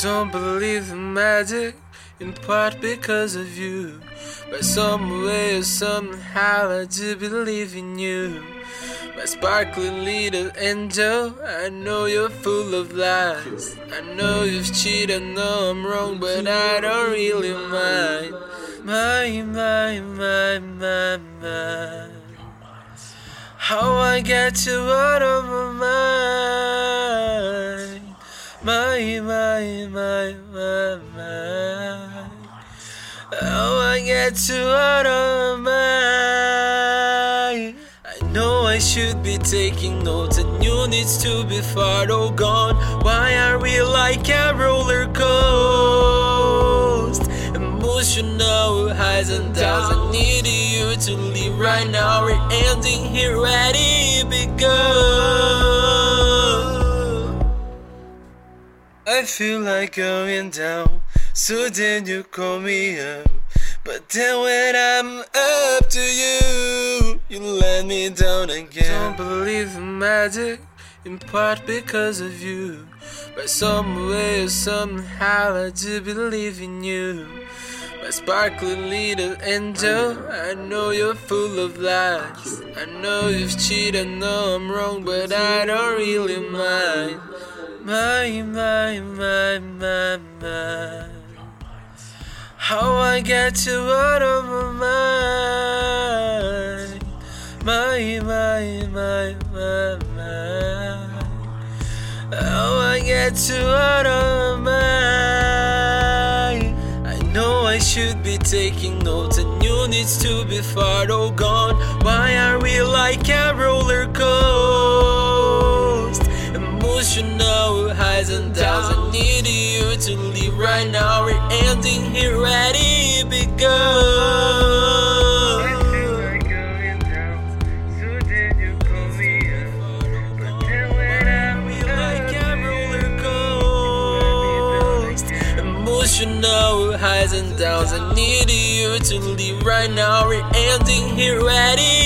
don't believe in magic, in part because of you. By some way or somehow, I do believe in you. My sparkling little angel, I know you're full of lies. I know you've cheated, I know I'm wrong, but I don't really mind. My, my, my, my, my. How I get you out of my mind. My, my, my, my, my. How I get you out of my. I know I should be taking notes and you needs to be far oh gone. Why are we like a roller coaster? Emotional highs and downs. I need you to leave right now. We're ending here. Ready, begun. I feel like going down, so then you call me up. But then when I'm up to you, you let me down again. Don't believe in magic, in part because of you. But some way or somehow, I do believe in you. My sparkling little angel, I know you're full of lies. I know you've cheated, I know I'm wrong, but I don't really mind. My, my, my, my, my. How I get you out of my mind. My, my, my, my, my. How I get you out of my mind. I know I should be taking notes and you needs to be far oh gone. Why are we like a Emotional highs and downs. I need you to leave right now. We're ending here. Ready, begun. Emotional highs and downs. I need you to leave right now. We're ending here. Ready.